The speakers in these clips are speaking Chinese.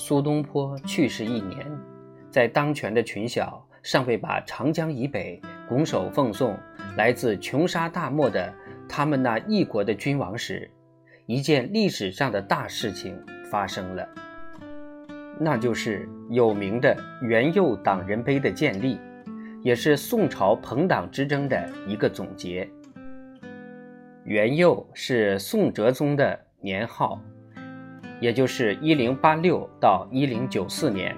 苏东坡去世一年，在当权的群小尚未把长江以北拱手奉送来自穷沙大漠的他们那一国的君王时，一件历史上的大事情发生了，那就是有名的元佑党人碑的建立，也是宋朝朋党之争的一个总结。元佑是宋哲宗的年号。也就是一零八六到一零九四年，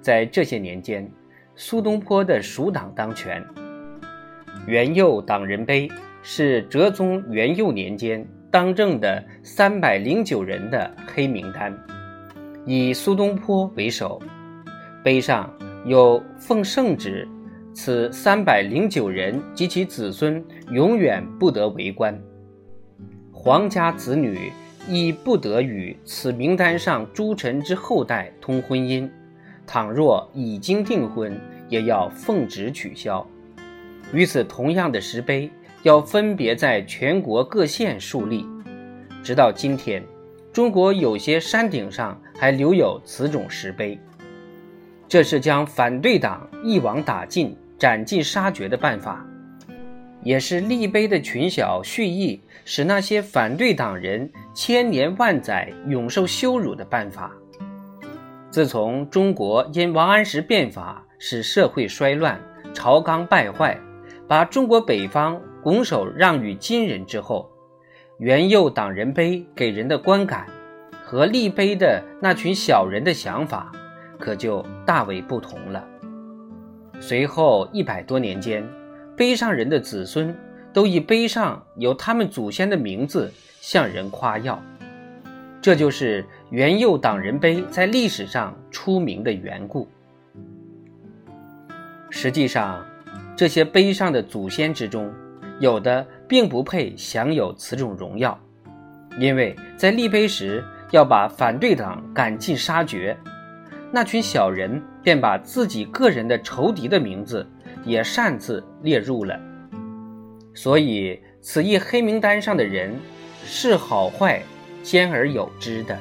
在这些年间，苏东坡的蜀党当权。元佑党人碑是哲宗元佑年间当政的三百零九人的黑名单，以苏东坡为首。碑上有奉圣旨，此三百零九人及其子孙永远不得为官，皇家子女。亦不得与此名单上诸臣之后代通婚姻，倘若已经订婚，也要奉旨取消。与此同样的石碑，要分别在全国各县树立。直到今天，中国有些山顶上还留有此种石碑。这是将反对党一网打尽、斩尽杀绝的办法。也是立碑的群小蓄意使那些反对党人千年万载永受羞辱的办法。自从中国因王安石变法使社会衰乱、朝纲败坏，把中国北方拱手让与金人之后，元佑党人碑给人的观感和立碑的那群小人的想法可就大为不同了。随后一百多年间。碑上人的子孙都以碑上有他们祖先的名字向人夸耀，这就是元佑党人碑在历史上出名的缘故。实际上，这些碑上的祖先之中，有的并不配享有此种荣耀，因为在立碑时要把反对党赶尽杀绝，那群小人便把自己个人的仇敌的名字。也擅自列入了，所以此一黑名单上的人是好坏兼而有之的。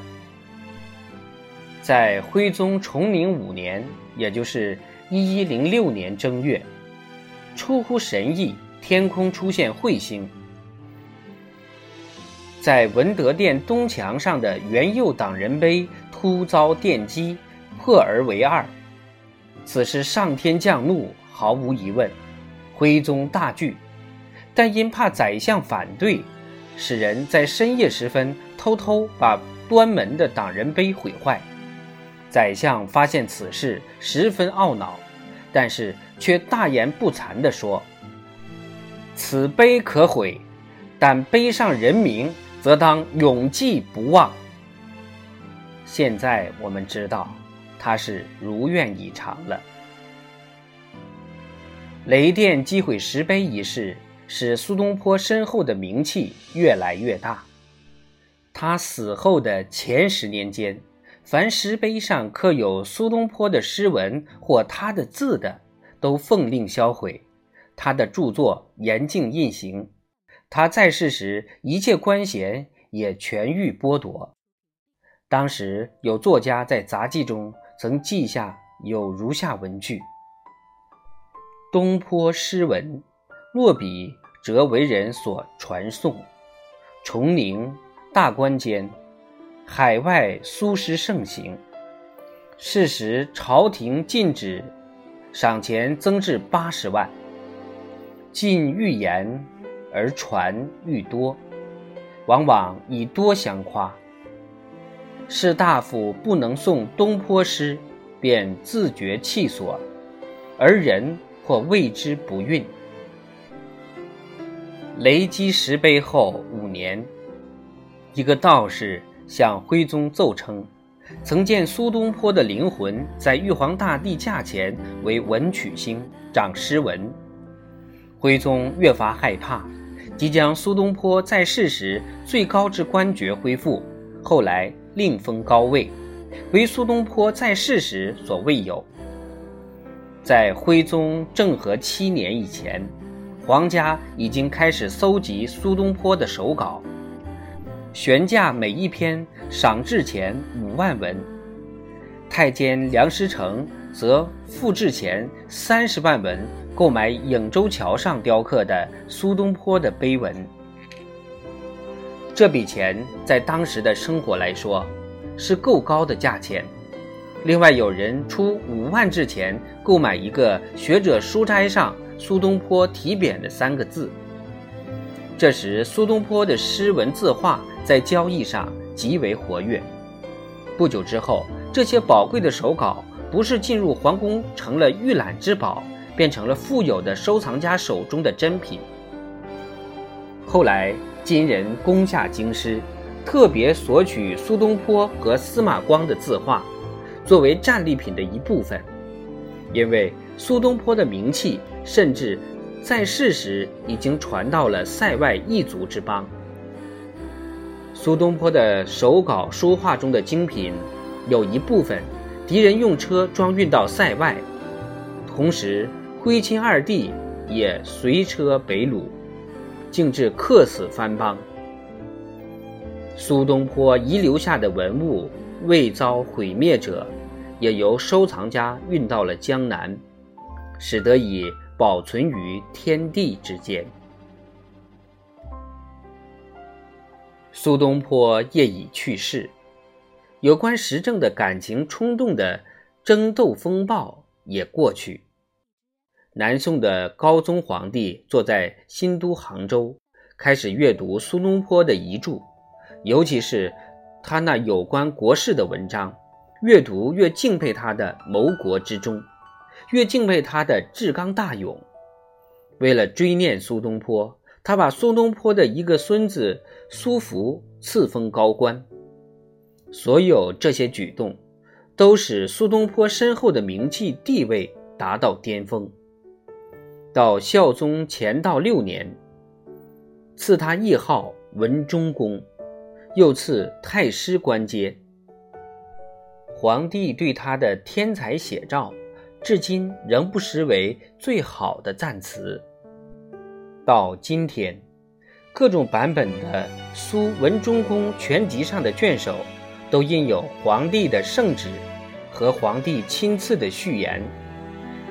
在徽宗崇宁五年，也就是一一零六年正月，出乎神意，天空出现彗星，在文德殿东墙上的元佑党人碑突遭电击，破而为二。此时上天降怒。毫无疑问，徽宗大惧，但因怕宰相反对，使人在深夜时分偷偷把端门的党人碑毁坏。宰相发现此事，十分懊恼，但是却大言不惭地说：“此碑可毁，但碑上人名则当永记不忘。”现在我们知道，他是如愿以偿了。雷电击毁石碑一事，使苏东坡身后的名气越来越大。他死后的前十年间，凡石碑上刻有苏东坡的诗文或他的字的，都奉令销毁；他的著作严禁印行。他在世时，一切官衔也全欲剥夺。当时有作家在杂记中曾记下有如下文句。东坡诗文，落笔则为人所传颂。崇宁、大观间，海外苏诗盛行。是时朝廷禁止，赏钱增至八十万。禁欲言而传愈多，往往以多相夸。士大夫不能诵东坡诗，便自觉气所，而人。或谓之不孕。雷击石碑后五年，一个道士向徽宗奏称，曾见苏东坡的灵魂在玉皇大帝驾前为文曲星，掌诗文。徽宗越发害怕，即将苏东坡在世时最高之官爵恢复，后来另封高位，为苏东坡在世时所未有。在徽宗政和七年以前，皇家已经开始搜集苏东坡的手稿，悬价每一篇赏制钱五万文。太监梁师成则付制钱三十万文购买颍州桥上雕刻的苏东坡的碑文。这笔钱在当时的生活来说是够高的价钱。另外，有人出五万制钱购买一个学者书斋上苏东坡题匾的三个字。这时，苏东坡的诗文字画在交易上极为活跃。不久之后，这些宝贵的手稿不是进入皇宫成了御览之宝，变成了富有的收藏家手中的珍品。后来，金人攻下京师，特别索取苏东坡和司马光的字画，作为战利品的一部分，因为苏东坡的名气甚至。在世时已经传到了塞外异族之邦。苏东坡的手稿书画中的精品，有一部分敌人用车装运到塞外，同时徽钦二帝也随车北虏，竟至客死番邦。苏东坡遗留下的文物未遭毁灭者，也由收藏家运到了江南，使得以。保存于天地之间。苏东坡业已去世，有关时政的感情冲动的争斗风暴也过去。南宋的高宗皇帝坐在新都杭州，开始阅读苏东坡的遗著，尤其是他那有关国事的文章，越读越敬佩他的谋国之忠。越敬佩他的志刚大勇。为了追念苏东坡，他把苏东坡的一个孙子苏福赐封高官。所有这些举动，都使苏东坡身后的名气地位达到巅峰。到孝宗乾道六年，赐他谥号文忠公，又赐太师官阶。皇帝对他的天才写照。至今仍不失为最好的赞词。到今天，各种版本的《苏文忠公全集》上的卷首，都印有皇帝的圣旨和皇帝亲赐的序言，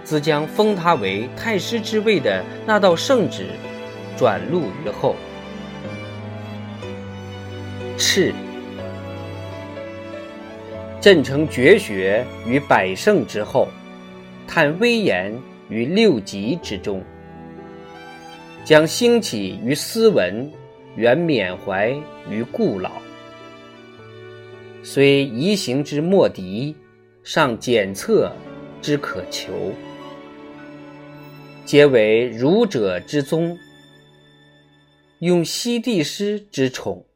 自将封他为太师之位的那道圣旨转录于后。敕，朕成绝学于百圣之后。叹威严于六极之中，将兴起于斯文，原缅怀于故老。虽移行之莫敌，尚检测之可求，皆为儒者之宗，用西帝师之宠。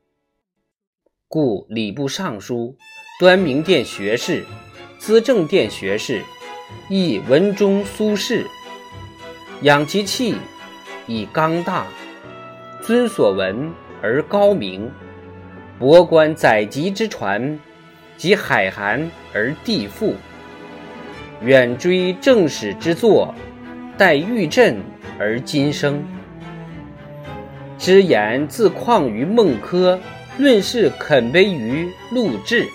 故礼部尚书、端明殿学士、资政殿学士。亦文中苏轼，养其气以刚大，尊所闻而高明，博观载籍之传，及海涵而地富，远追正史之作，待玉振而今生。之言自况于孟轲，论事肯卑于陆贽，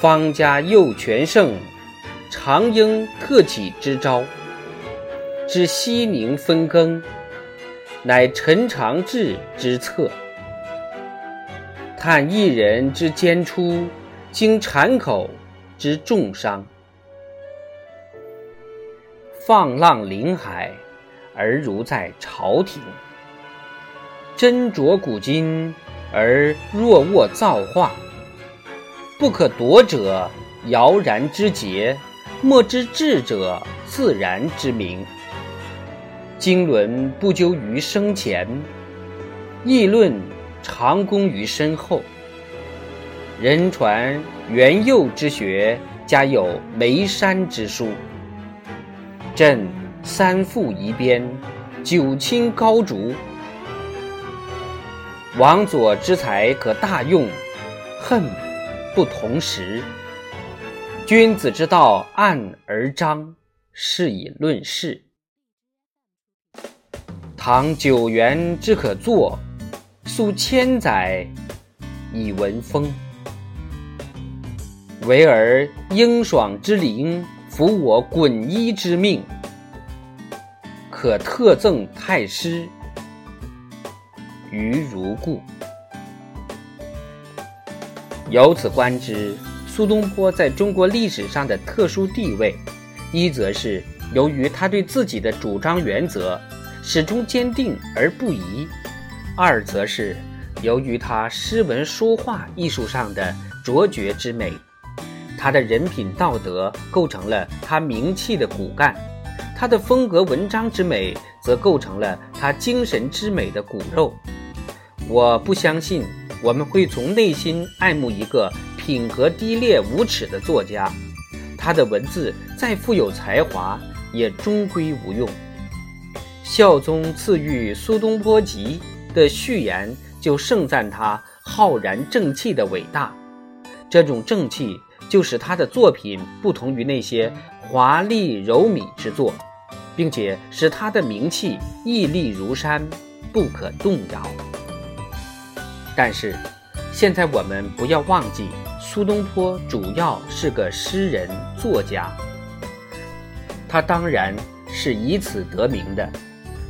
方家右全胜。常应特起之招，知西宁分羹，乃陈长志之策。叹一人之坚出，经产口之重伤。放浪临海，而如在朝廷；斟酌古今，而若握造化。不可夺者，摇然之节。莫知智者自然之明。经纶不究于生前，议论长功于身后。人传元佑之学，家有眉山之书。朕三父遗边，九卿高烛。王佐之才可大用，恨不同时。君子之道，暗而彰，是以论事。唐九原之可作，数千载以文风。唯尔英爽之灵，服我滚衣之命，可特赠太师，于如故。由此观之，苏东坡在中国历史上的特殊地位，一则是由于他对自己的主张原则始终坚定而不移；二则是由于他诗文书画艺术上的卓绝之美，他的人品道德构成了他名气的骨干，他的风格文章之美则构成了他精神之美的骨肉。我不相信。我们会从内心爱慕一个品格低劣无耻的作家，他的文字再富有才华，也终归无用。孝宗赐予苏东坡集的序言就盛赞他浩然正气的伟大，这种正气就使他的作品不同于那些华丽柔靡之作，并且使他的名气屹立如山，不可动摇。但是，现在我们不要忘记，苏东坡主要是个诗人作家。他当然是以此得名的。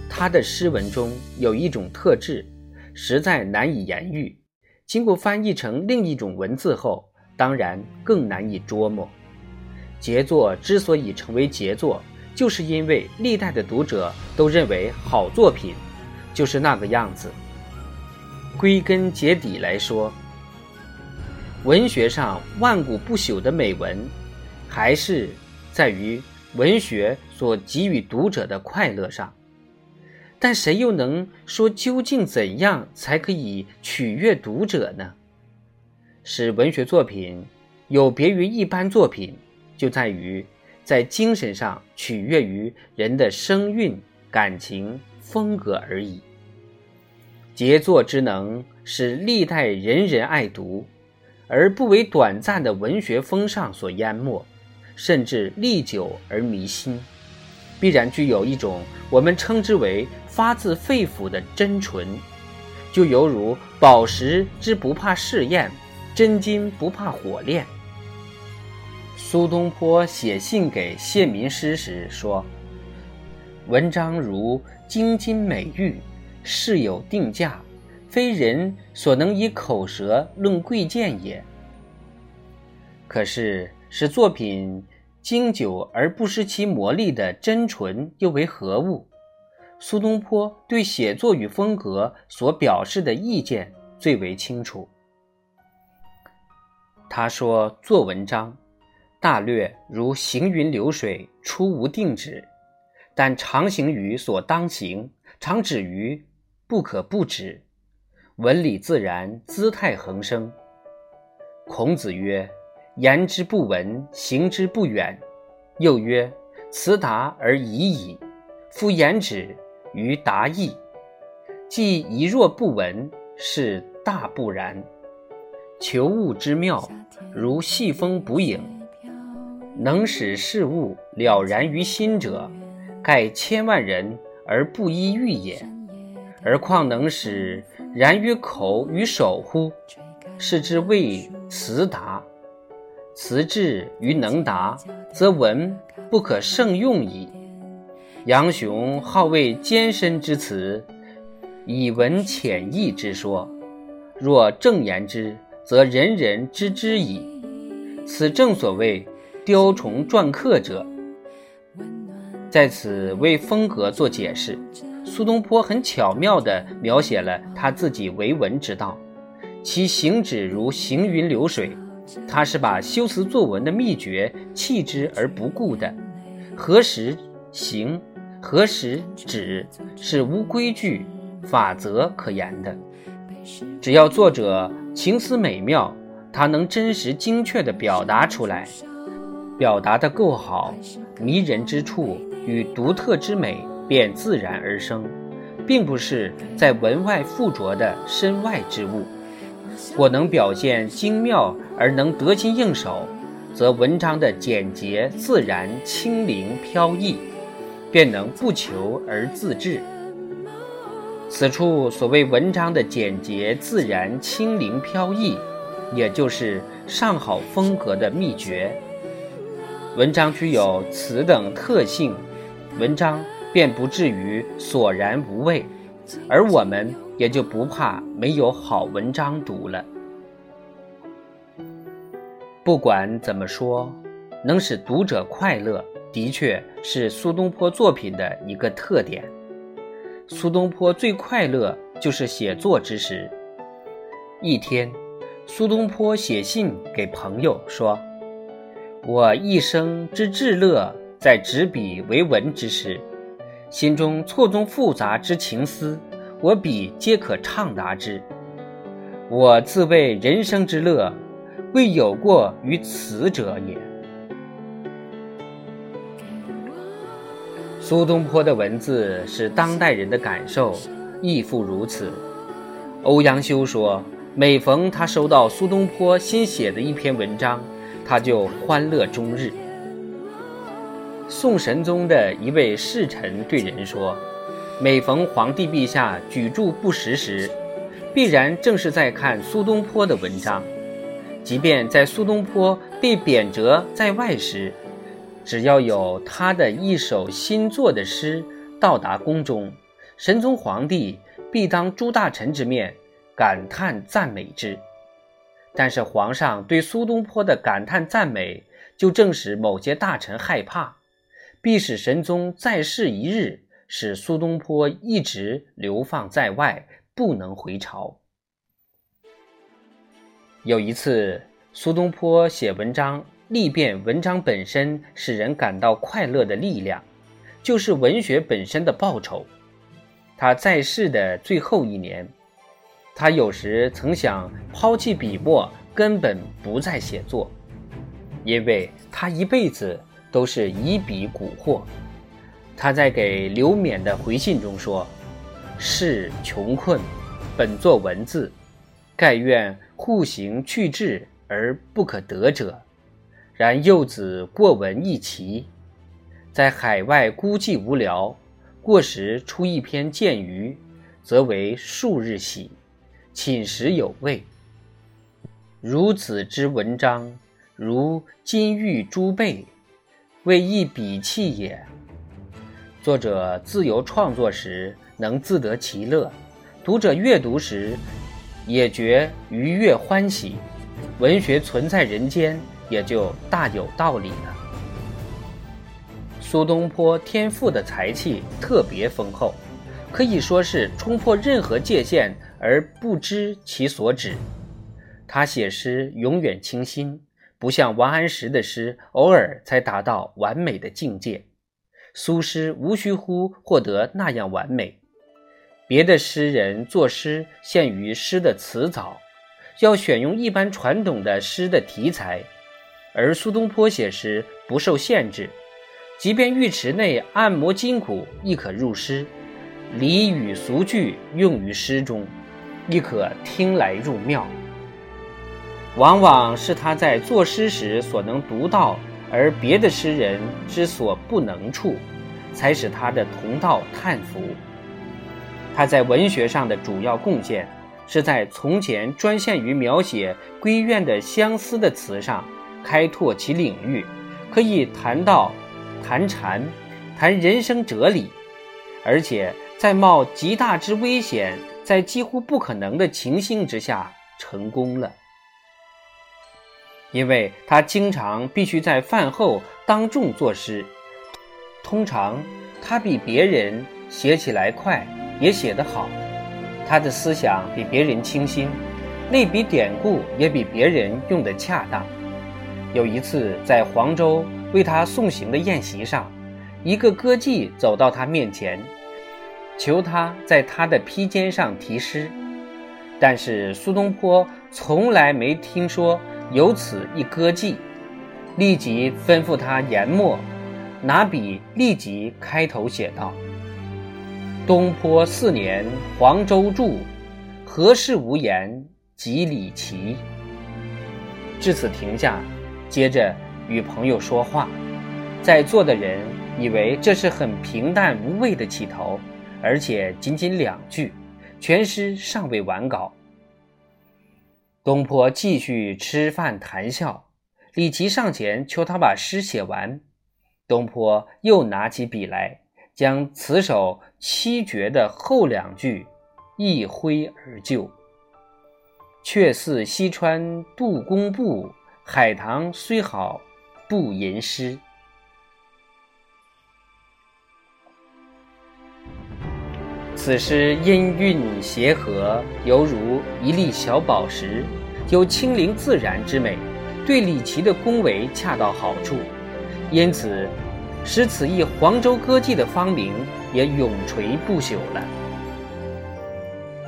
他的诗文中有一种特质，实在难以言喻。经过翻译成另一种文字后，当然更难以捉摸。杰作之所以成为杰作，就是因为历代的读者都认为好作品就是那个样子。归根结底来说，文学上万古不朽的美文，还是在于文学所给予读者的快乐上。但谁又能说究竟怎样才可以取悦读者呢？使文学作品有别于一般作品，就在于在精神上取悦于人的声韵、感情、风格而已。杰作之能使历代人人爱读，而不为短暂的文学风尚所淹没，甚至历久而弥新，必然具有一种我们称之为发自肺腑的真纯，就犹如宝石之不怕试验，真金不怕火炼。苏东坡写信给谢民师时说：“文章如精金美玉。”事有定价，非人所能以口舌论贵贱也。可是，使作品经久而不失其魔力的真纯又为何物？苏东坡对写作与风格所表示的意见最为清楚。他说：“做文章，大略如行云流水，出无定止，但常行于所当行，常止于。”不可不止，文理自然，姿态横生。孔子曰：“言之不文，行之不远。”又曰：“辞达而已矣。”夫言止于达意，既一若不闻，是大不然。求物之妙，如细风捕影，能使事物了然于心者，盖千万人而不一遇也。而况能使然于口与手乎？是之谓辞达。辞志于能达，则文不可胜用矣。杨雄好谓艰深之词，以文浅意之说。若正言之，则人人知之矣。此正所谓雕虫篆刻者。在此为风格做解释。苏东坡很巧妙地描写了他自己为文之道，其行止如行云流水。他是把修辞作文的秘诀弃之而不顾的。何时行，何时止，是无规矩、法则可言的。只要作者情思美妙，他能真实精确地表达出来，表达得够好，迷人之处与独特之美。便自然而生，并不是在文外附着的身外之物。我能表现精妙而能得心应手，则文章的简洁自然、轻灵飘逸，便能不求而自致。此处所谓文章的简洁自然、轻灵飘逸，也就是上好风格的秘诀。文章具有此等特性，文章便不至于索然无味，而我们也就不怕没有好文章读了。不管怎么说，能使读者快乐，的确是苏东坡作品的一个特点。苏东坡最快乐就是写作之时。一天，苏东坡写信给朋友说。我一生之至乐，在执笔为文之时，心中错综复杂之情思，我笔皆可畅达之。我自谓人生之乐，未有过于此者也。苏东坡的文字是当代人的感受，亦复如此。欧阳修说，每逢他收到苏东坡新写的一篇文章。他就欢乐终日。宋神宗的一位侍臣对人说：“每逢皇帝陛下举箸不食时，必然正是在看苏东坡的文章。即便在苏东坡被贬谪在外时，只要有他的一首新作的诗到达宫中，神宗皇帝必当诸大臣之面感叹赞美之。”但是皇上对苏东坡的感叹赞美，就正使某些大臣害怕，必使神宗在世一日，使苏东坡一直流放在外，不能回朝。有一次，苏东坡写文章，力辩文章本身使人感到快乐的力量，就是文学本身的报酬。他在世的最后一年。他有时曾想抛弃笔墨，根本不再写作，因为他一辈子都是以笔蛊惑。他在给刘勉的回信中说：“是穷困，本作文字，盖愿户行去志而不可得者。然幼子过文一奇，在海外孤寂无聊，过时出一篇见于，则为数日喜。”寝食有味，如此之文章，如金玉珠贝，为一笔器也。作者自由创作时能自得其乐，读者阅读时也觉愉悦欢喜，文学存在人间也就大有道理了。苏东坡天赋的才气特别丰厚，可以说是冲破任何界限。而不知其所指。他写诗永远清新，不像王安石的诗偶尔才达到完美的境界。苏诗无需乎获得那样完美。别的诗人作诗限于诗的词藻，要选用一般传统的诗的题材，而苏东坡写诗不受限制，即便浴池内按摩筋骨亦可入诗，俚语俗句用于诗中。亦可听来入妙，往往是他在作诗时所能读到，而别的诗人之所不能处，才使他的同道叹服。他在文学上的主要贡献，是在从前专限于描写闺怨的相思的词上，开拓其领域，可以谈到谈禅，谈人生哲理，而且在冒极大之危险。在几乎不可能的情形之下成功了，因为他经常必须在饭后当众作诗。通常他比别人写起来快，也写得好。他的思想比别人清新，那笔典故也比别人用得恰当。有一次在黄州为他送行的宴席上，一个歌妓走到他面前。求他在他的披肩上题诗，但是苏东坡从来没听说由此一歌妓，立即吩咐他研墨，拿笔立即开头写道：“东坡四年黄州住，何事无言及李奇。”至此停下，接着与朋友说话，在座的人以为这是很平淡无味的起头。而且仅仅两句，全诗尚未完稿。东坡继续吃饭谈笑，李琦上前求他把诗写完。东坡又拿起笔来，将此首七绝的后两句一挥而就：“却似西川杜工部，海棠虽好不吟诗。”此诗音韵协和，犹如一粒小宝石，有清灵自然之美，对李琦的恭维恰到好处，因此使此一黄州歌妓的芳名也永垂不朽了。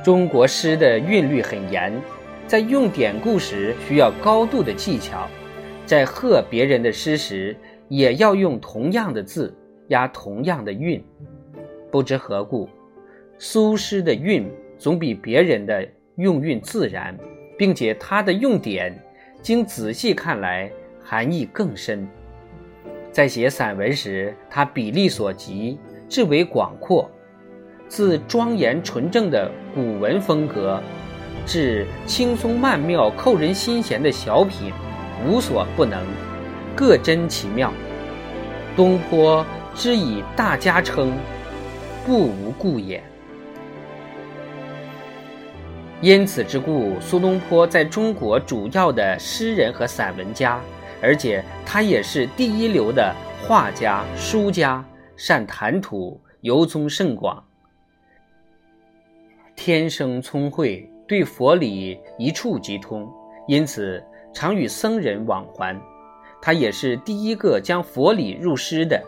中国诗的韵律很严，在用典故时需要高度的技巧，在和别人的诗时也要用同样的字，押同样的韵，不知何故。苏诗的韵总比别人的用韵自然，并且他的用典，经仔细看来含义更深。在写散文时，他笔力所及，至为广阔，自庄严纯正的古文风格，至轻松曼妙、扣人心弦的小品，无所不能，各真其妙。东坡之以大家称，不无故也。因此之故，苏东坡在中国主要的诗人和散文家，而且他也是第一流的画家、书家，善谈吐，游踪甚广，天生聪慧，对佛理一触即通，因此常与僧人往还。他也是第一个将佛理入诗的。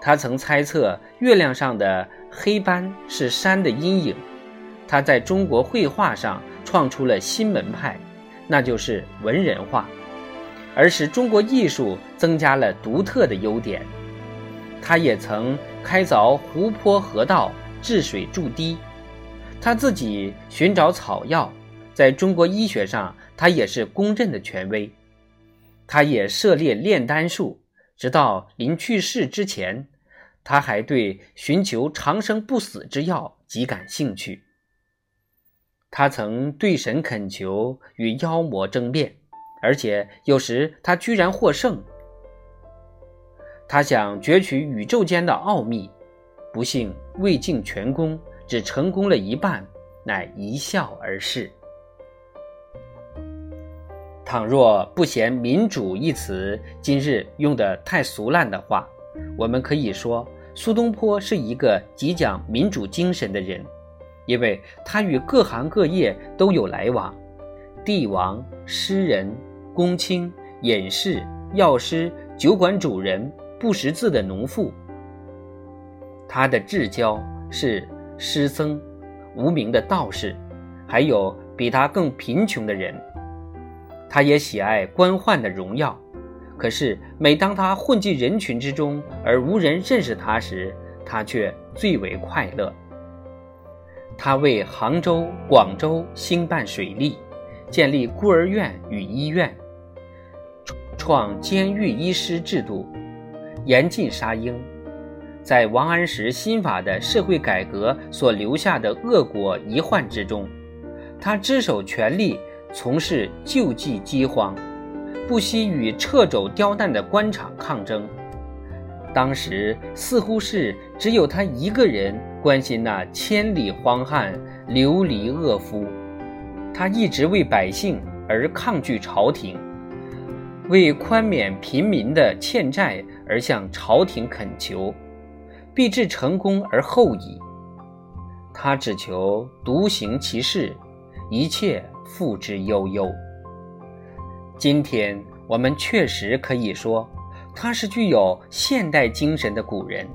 他曾猜测月亮上的黑斑是山的阴影。他在中国绘画上创出了新门派，那就是文人画，而使中国艺术增加了独特的优点。他也曾开凿湖泊河道，治水筑堤。他自己寻找草药，在中国医学上他也是公认的权威。他也涉猎炼丹术，直到临去世之前，他还对寻求长生不死之药极感兴趣。他曾对神恳求，与妖魔争辩，而且有时他居然获胜。他想攫取宇宙间的奥秘，不幸未尽全功，只成功了一半，乃一笑而逝。倘若不嫌“民主”一词今日用的太俗烂的话，我们可以说苏东坡是一个极讲民主精神的人。因为他与各行各业都有来往，帝王、诗人、公卿、隐士、药师、酒馆主人、不识字的农妇。他的至交是诗僧、无名的道士，还有比他更贫穷的人。他也喜爱官宦的荣耀，可是每当他混迹人群之中而无人认识他时，他却最为快乐。他为杭州、广州兴办水利，建立孤儿院与医院，创监狱医师制度，严禁杀婴。在王安石新法的社会改革所留下的恶果遗患之中，他只手全力从事救济饥荒，不惜与掣肘刁难的官场抗争。当时似乎是只有他一个人。关心那千里荒汉、流离恶夫，他一直为百姓而抗拒朝廷，为宽免贫民的欠债而向朝廷恳求，必至成功而后已。他只求独行其事，一切付之悠悠。今天我们确实可以说，他是具有现代精神的古人。